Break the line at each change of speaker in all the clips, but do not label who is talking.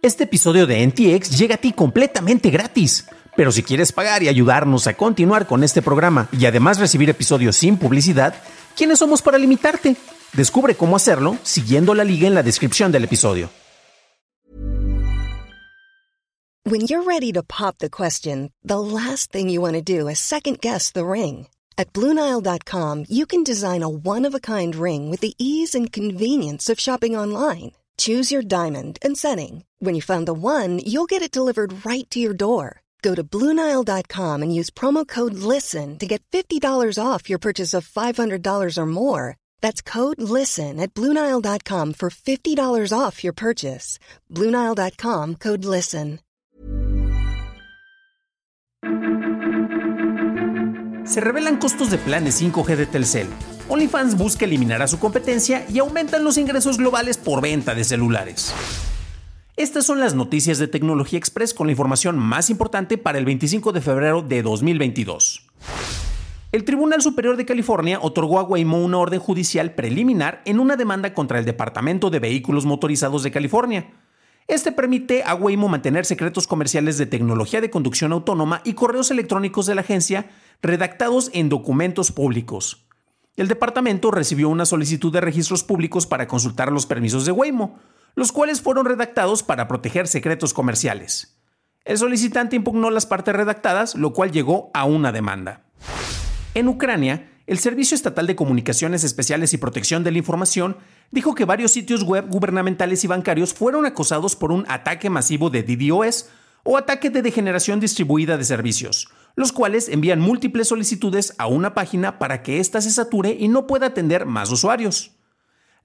Este episodio de NTX llega a ti completamente gratis. Pero si quieres pagar y ayudarnos a continuar con este programa y además recibir episodios sin publicidad, ¿quiénes somos para limitarte? Descubre cómo hacerlo siguiendo la liga en la descripción del episodio.
When you're ready to pop the question, the last thing you want to do is second guess the ring. At Bluenile.com, you can design a one of a kind ring with the ease and convenience of shopping online. Choose your diamond and setting. When you find the one, you'll get it delivered right to your door. Go to Bluenile.com and use promo code LISTEN to get $50 off your purchase of $500 or more. That's code LISTEN at Bluenile.com for $50 off your purchase. Bluenile.com code LISTEN.
Se revelan costos de planes 5G de Telcel. OnlyFans busca eliminar a su competencia y aumentan los ingresos globales por venta de celulares. Estas son las noticias de Tecnología Express con la información más importante para el 25 de febrero de 2022. El Tribunal Superior de California otorgó a Waymo una orden judicial preliminar en una demanda contra el Departamento de Vehículos Motorizados de California. Este permite a Waymo mantener secretos comerciales de tecnología de conducción autónoma y correos electrónicos de la agencia redactados en documentos públicos. El departamento recibió una solicitud de registros públicos para consultar los permisos de Waymo, los cuales fueron redactados para proteger secretos comerciales. El solicitante impugnó las partes redactadas, lo cual llegó a una demanda. En Ucrania, el Servicio Estatal de Comunicaciones Especiales y Protección de la Información dijo que varios sitios web gubernamentales y bancarios fueron acosados por un ataque masivo de DDoS o ataque de degeneración distribuida de servicios, los cuales envían múltiples solicitudes a una página para que ésta se sature y no pueda atender más usuarios.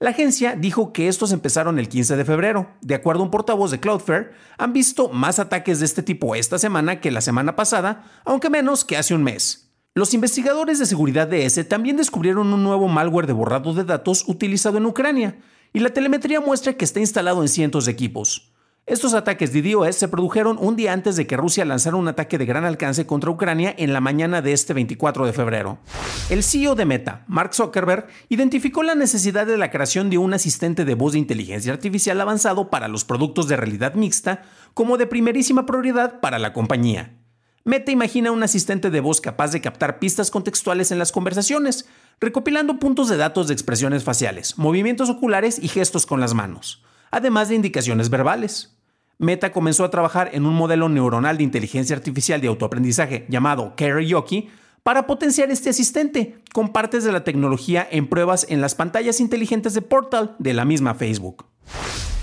La agencia dijo que estos empezaron el 15 de febrero. De acuerdo a un portavoz de Cloudflare, han visto más ataques de este tipo esta semana que la semana pasada, aunque menos que hace un mes. Los investigadores de seguridad de ESE también descubrieron un nuevo malware de borrado de datos utilizado en Ucrania, y la telemetría muestra que está instalado en cientos de equipos. Estos ataques de DOS se produjeron un día antes de que Rusia lanzara un ataque de gran alcance contra Ucrania en la mañana de este 24 de febrero. El CEO de Meta, Mark Zuckerberg, identificó la necesidad de la creación de un asistente de voz de inteligencia artificial avanzado para los productos de realidad mixta como de primerísima prioridad para la compañía. Meta imagina un asistente de voz capaz de captar pistas contextuales en las conversaciones, recopilando puntos de datos de expresiones faciales, movimientos oculares y gestos con las manos, además de indicaciones verbales. Meta comenzó a trabajar en un modelo neuronal de inteligencia artificial de autoaprendizaje llamado Karaoke para potenciar este asistente con partes de la tecnología en pruebas en las pantallas inteligentes de Portal de la misma Facebook.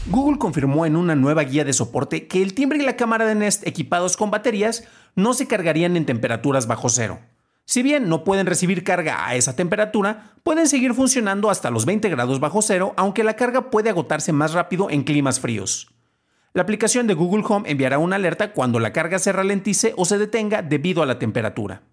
Google confirmó en una nueva guía de soporte que el timbre y la cámara de Nest equipados con baterías no se cargarían en temperaturas bajo cero. Si bien no pueden recibir carga a esa temperatura, pueden seguir funcionando hasta los 20 grados bajo cero, aunque la carga puede agotarse más rápido en climas fríos. La aplicación de Google Home enviará una alerta cuando la carga se ralentice o se detenga debido a la temperatura.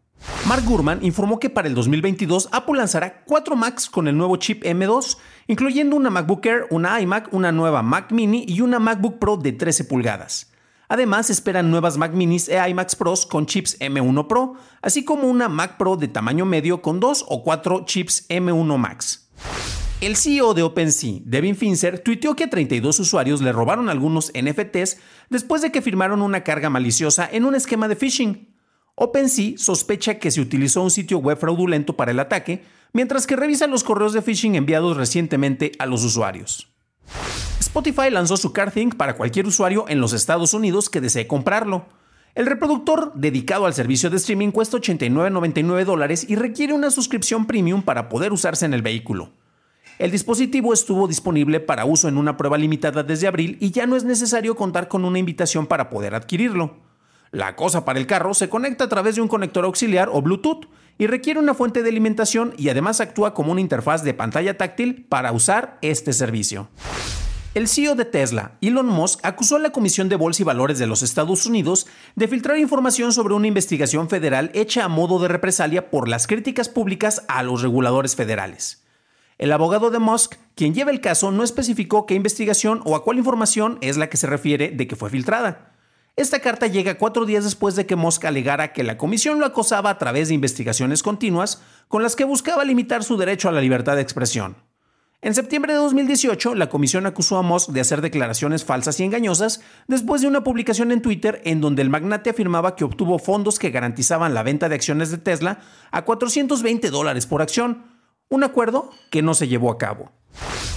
Mark Gurman informó que para el 2022 Apple lanzará cuatro Macs con el nuevo chip M2, incluyendo una MacBook Air, una iMac, una nueva Mac Mini y una MacBook Pro de 13 pulgadas. Además, esperan nuevas Mac Minis e iMacs Pros con chips M1 Pro, así como una Mac Pro de tamaño medio con dos o cuatro chips M1 Max. El CEO de OpenSea, Devin Finzer, tuiteó que a 32 usuarios le robaron algunos NFTs después de que firmaron una carga maliciosa en un esquema de phishing. OpenSea sospecha que se utilizó un sitio web fraudulento para el ataque, mientras que revisa los correos de phishing enviados recientemente a los usuarios. Spotify lanzó su CarThink para cualquier usuario en los Estados Unidos que desee comprarlo. El reproductor dedicado al servicio de streaming cuesta 89.99 dólares y requiere una suscripción premium para poder usarse en el vehículo. El dispositivo estuvo disponible para uso en una prueba limitada desde abril y ya no es necesario contar con una invitación para poder adquirirlo. La cosa para el carro se conecta a través de un conector auxiliar o Bluetooth y requiere una fuente de alimentación y además actúa como una interfaz de pantalla táctil para usar este servicio. El CEO de Tesla, Elon Musk, acusó a la Comisión de Bolsa y Valores de los Estados Unidos de filtrar información sobre una investigación federal hecha a modo de represalia por las críticas públicas a los reguladores federales. El abogado de Musk, quien lleva el caso, no especificó qué investigación o a cuál información es la que se refiere de que fue filtrada. Esta carta llega cuatro días después de que Musk alegara que la comisión lo acosaba a través de investigaciones continuas con las que buscaba limitar su derecho a la libertad de expresión. En septiembre de 2018, la comisión acusó a Musk de hacer declaraciones falsas y engañosas después de una publicación en Twitter en donde el magnate afirmaba que obtuvo fondos que garantizaban la venta de acciones de Tesla a 420 dólares por acción, un acuerdo que no se llevó a cabo.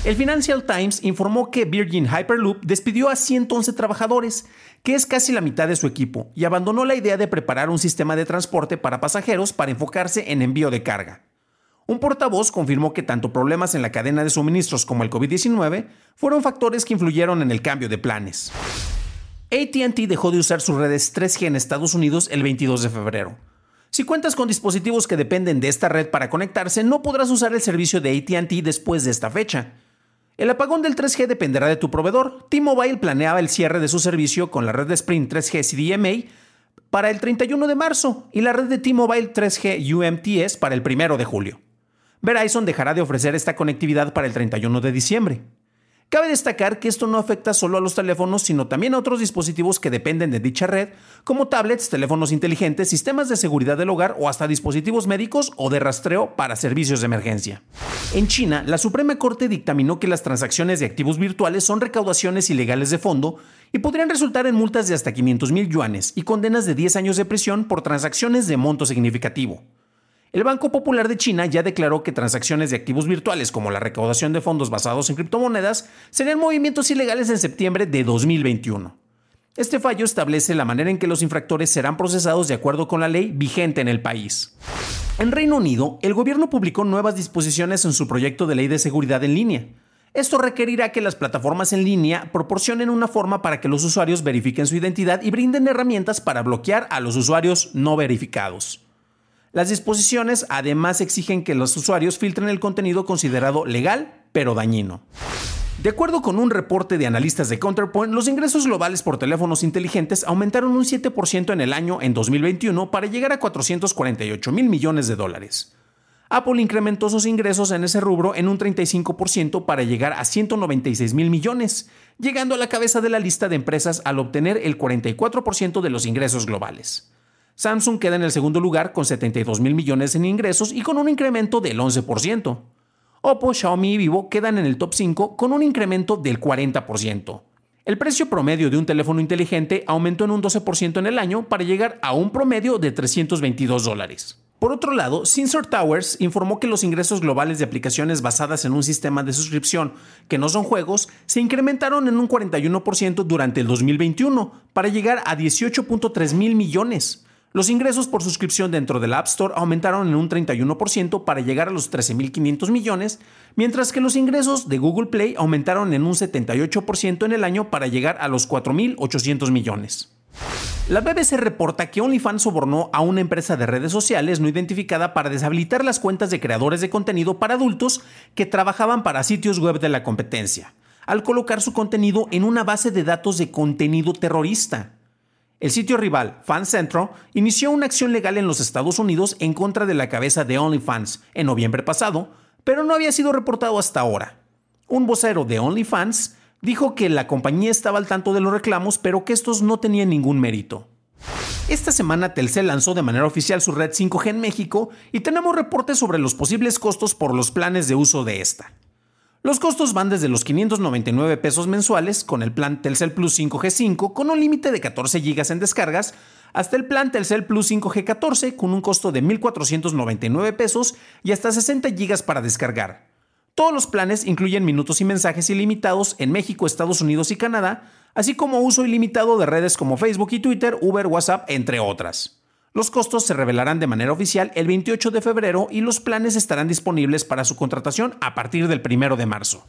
El Financial Times informó que Virgin Hyperloop despidió a 111 trabajadores, que es casi la mitad de su equipo, y abandonó la idea de preparar un sistema de transporte para pasajeros para enfocarse en envío de carga. Un portavoz confirmó que tanto problemas en la cadena de suministros como el COVID-19 fueron factores que influyeron en el cambio de planes. ATT dejó de usar sus redes 3G en Estados Unidos el 22 de febrero. Si cuentas con dispositivos que dependen de esta red para conectarse, no podrás usar el servicio de ATT después de esta fecha. El apagón del 3G dependerá de tu proveedor. T-Mobile planeaba el cierre de su servicio con la red de Sprint 3G CDMA para el 31 de marzo y la red de T-Mobile 3G UMTS para el 1 de julio. Verizon dejará de ofrecer esta conectividad para el 31 de diciembre. Cabe destacar que esto no afecta solo a los teléfonos, sino también a otros dispositivos que dependen de dicha red, como tablets, teléfonos inteligentes, sistemas de seguridad del hogar o hasta dispositivos médicos o de rastreo para servicios de emergencia. En China, la Suprema Corte dictaminó que las transacciones de activos virtuales son recaudaciones ilegales de fondo y podrían resultar en multas de hasta 500 mil yuanes y condenas de 10 años de prisión por transacciones de monto significativo. El Banco Popular de China ya declaró que transacciones de activos virtuales como la recaudación de fondos basados en criptomonedas serían movimientos ilegales en septiembre de 2021. Este fallo establece la manera en que los infractores serán procesados de acuerdo con la ley vigente en el país. En Reino Unido, el gobierno publicó nuevas disposiciones en su proyecto de ley de seguridad en línea. Esto requerirá que las plataformas en línea proporcionen una forma para que los usuarios verifiquen su identidad y brinden herramientas para bloquear a los usuarios no verificados. Las disposiciones además exigen que los usuarios filtren el contenido considerado legal pero dañino. De acuerdo con un reporte de analistas de Counterpoint, los ingresos globales por teléfonos inteligentes aumentaron un 7% en el año en 2021 para llegar a 448 mil millones de dólares. Apple incrementó sus ingresos en ese rubro en un 35% para llegar a 196 mil millones, llegando a la cabeza de la lista de empresas al obtener el 44% de los ingresos globales. Samsung queda en el segundo lugar con 72 mil millones en ingresos y con un incremento del 11%. Oppo, Xiaomi y Vivo quedan en el top 5 con un incremento del 40%. El precio promedio de un teléfono inteligente aumentó en un 12% en el año para llegar a un promedio de 322 dólares. Por otro lado, Sensor Towers informó que los ingresos globales de aplicaciones basadas en un sistema de suscripción que no son juegos se incrementaron en un 41% durante el 2021 para llegar a 18.3 mil millones. Los ingresos por suscripción dentro del App Store aumentaron en un 31% para llegar a los 13.500 millones, mientras que los ingresos de Google Play aumentaron en un 78% en el año para llegar a los 4.800 millones. La BBC reporta que OnlyFans sobornó a una empresa de redes sociales no identificada para deshabilitar las cuentas de creadores de contenido para adultos que trabajaban para sitios web de la competencia, al colocar su contenido en una base de datos de contenido terrorista. El sitio rival, FanCentro, inició una acción legal en los Estados Unidos en contra de la cabeza de OnlyFans en noviembre pasado, pero no había sido reportado hasta ahora. Un vocero de OnlyFans dijo que la compañía estaba al tanto de los reclamos, pero que estos no tenían ningún mérito. Esta semana Telcel lanzó de manera oficial su red 5G en México y tenemos reportes sobre los posibles costos por los planes de uso de esta. Los costos van desde los 599 pesos mensuales con el plan Telcel Plus 5G5 con un límite de 14 GB en descargas hasta el plan Telcel Plus 5G14 con un costo de 1.499 pesos y hasta 60 GB para descargar. Todos los planes incluyen minutos y mensajes ilimitados en México, Estados Unidos y Canadá, así como uso ilimitado de redes como Facebook y Twitter, Uber, WhatsApp, entre otras. Los costos se revelarán de manera oficial el 28 de febrero y los planes estarán disponibles para su contratación a partir del 1 de marzo.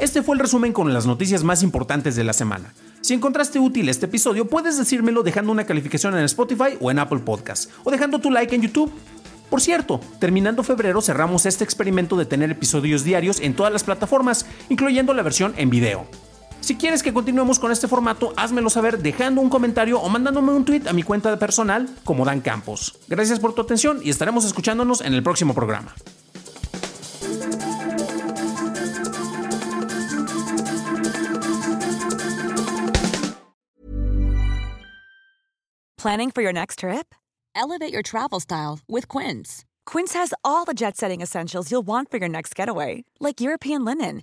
Este fue el resumen con las noticias más importantes de la semana. Si encontraste útil este episodio, puedes decírmelo dejando una calificación en Spotify o en Apple Podcast, o dejando tu like en YouTube. Por cierto, terminando febrero cerramos este experimento de tener episodios diarios en todas las plataformas, incluyendo la versión en video. Si quieres que continuemos con este formato, házmelo saber dejando un comentario o mandándome un tweet a mi cuenta personal como Dan Campos. Gracias por tu atención y estaremos escuchándonos en el próximo programa.
Planning for your next trip? Elevate your travel style with Quince. Quince has all the jet setting essentials you'll want for your next getaway, like European linen,